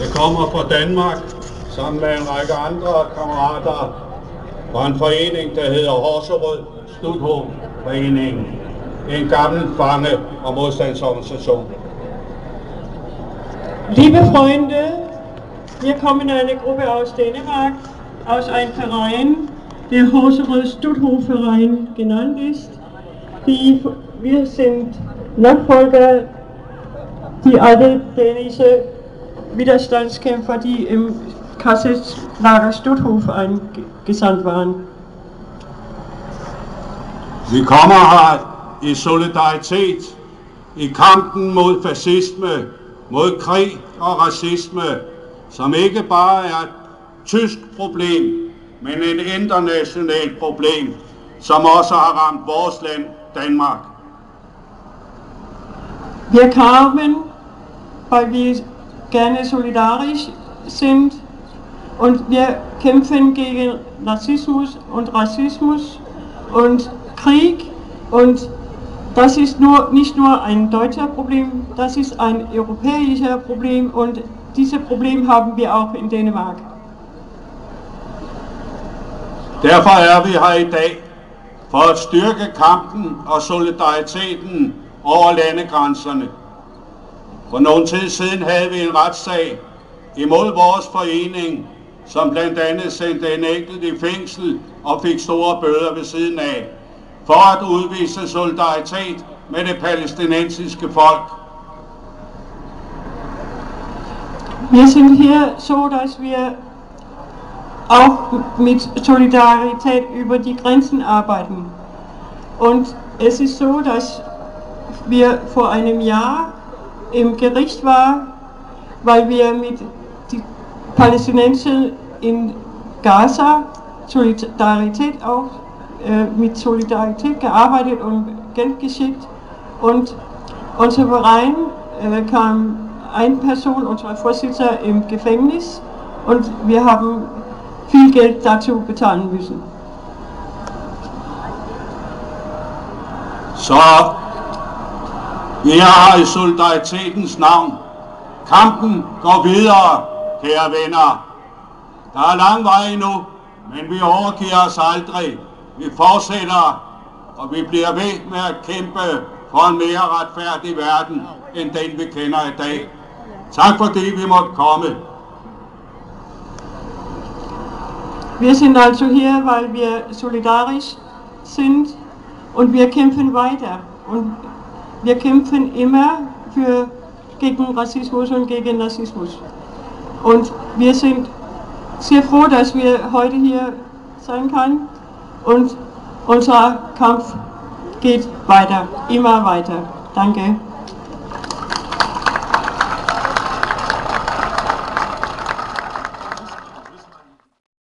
Jeg kommer fra Danmark sammen med en række andre kammerater fra en forening, der hedder Horserød Studhof-foreningen. En gammel fange- og modstandsorganisation. Liebe Freunde, wir kommen eine Gruppe aus Dänemark, aus einem Verein, der Horserød Studhofverein genannt ist. Die, wir sind Nachfolger, die alle dänische Widerstandskämpfer, die im KZ-Lager Stutthof eingesandt waren. Vi kommer her i solidaritet i kampen mod fascisme, mod krig og racisme, som ikke bare er et tysk problem, men et internationalt problem, som også har ramt vores land, Danmark. Wir kamen, weil wir gerne solidarisch sind und wir kämpfen gegen Narzissmus und Rassismus und Krieg und das ist nur, nicht nur ein deutscher Problem, das ist ein europäischer Problem und dieses Problem haben wir auch in Dänemark. Derfor er vi her i dag for at styrke kampen og solidariteten over landegrænserne. For nogen tid siden havde vi en retssag imod vores forening, som blandt andet sendte en enkelt i fængsel og fik store bøder ved siden af, for at udvise solidaritet med det palæstinensiske folk. Wir sind hier so, dass wir auch mit Solidarität über die Grenzen arbeiten. Und es ist so, dass wir vor einem Jahr im Gericht waren, weil wir mit den Palästinensern in Gaza Solidarität auch äh, mit Solidarität gearbeitet und Geld geschickt und unser Verein äh, kam eine Person, unser Vorsitzender, im Gefängnis und wir haben viel Geld dazu bezahlen müssen. Så vi er i solidaritetens navn. Kampen går videre, kære venner. Der er lang vej endnu, men vi overgiver os aldrig. Vi fortsætter, og vi bliver ved med at kæmpe for en mere retfærdig verden, end den vi kender i dag. Tak fordi vi måtte komme. Wir sind also hier, weil wir solidarisch sind und wir kämpfen weiter. Und wir kämpfen immer für, gegen Rassismus und gegen Narzissmus. Und wir sind sehr froh, dass wir heute hier sein können und unser Kampf geht weiter, immer weiter. Danke.